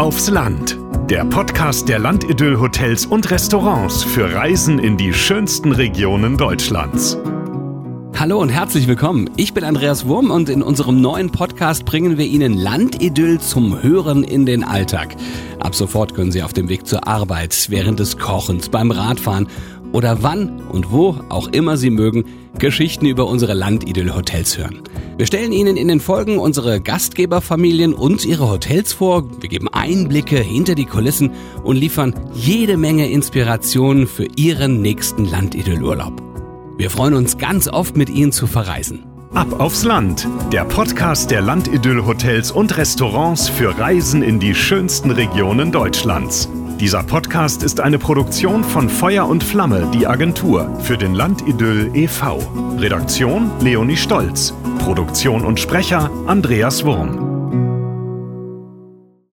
aufs Land. Der Podcast der Landidyll-Hotels und Restaurants für Reisen in die schönsten Regionen Deutschlands. Hallo und herzlich willkommen. Ich bin Andreas Wurm und in unserem neuen Podcast bringen wir Ihnen Landidyll zum Hören in den Alltag. Ab sofort können Sie auf dem Weg zur Arbeit, während des Kochens, beim Radfahren oder wann und wo auch immer Sie mögen, Geschichten über unsere Landidyll-Hotels hören. Wir stellen Ihnen in den Folgen unsere Gastgeberfamilien und ihre Hotels vor, wir geben Einblicke hinter die Kulissen und liefern jede Menge Inspiration für Ihren nächsten Landidyll-Urlaub. Wir freuen uns ganz oft mit Ihnen zu verreisen. Ab aufs Land, der Podcast der Landidyll-Hotels und Restaurants für Reisen in die schönsten Regionen Deutschlands. Dieser Podcast ist eine Produktion von Feuer und Flamme, die Agentur für den Landidyll e.V. Redaktion Leonie Stolz. Produktion und Sprecher Andreas Wurm.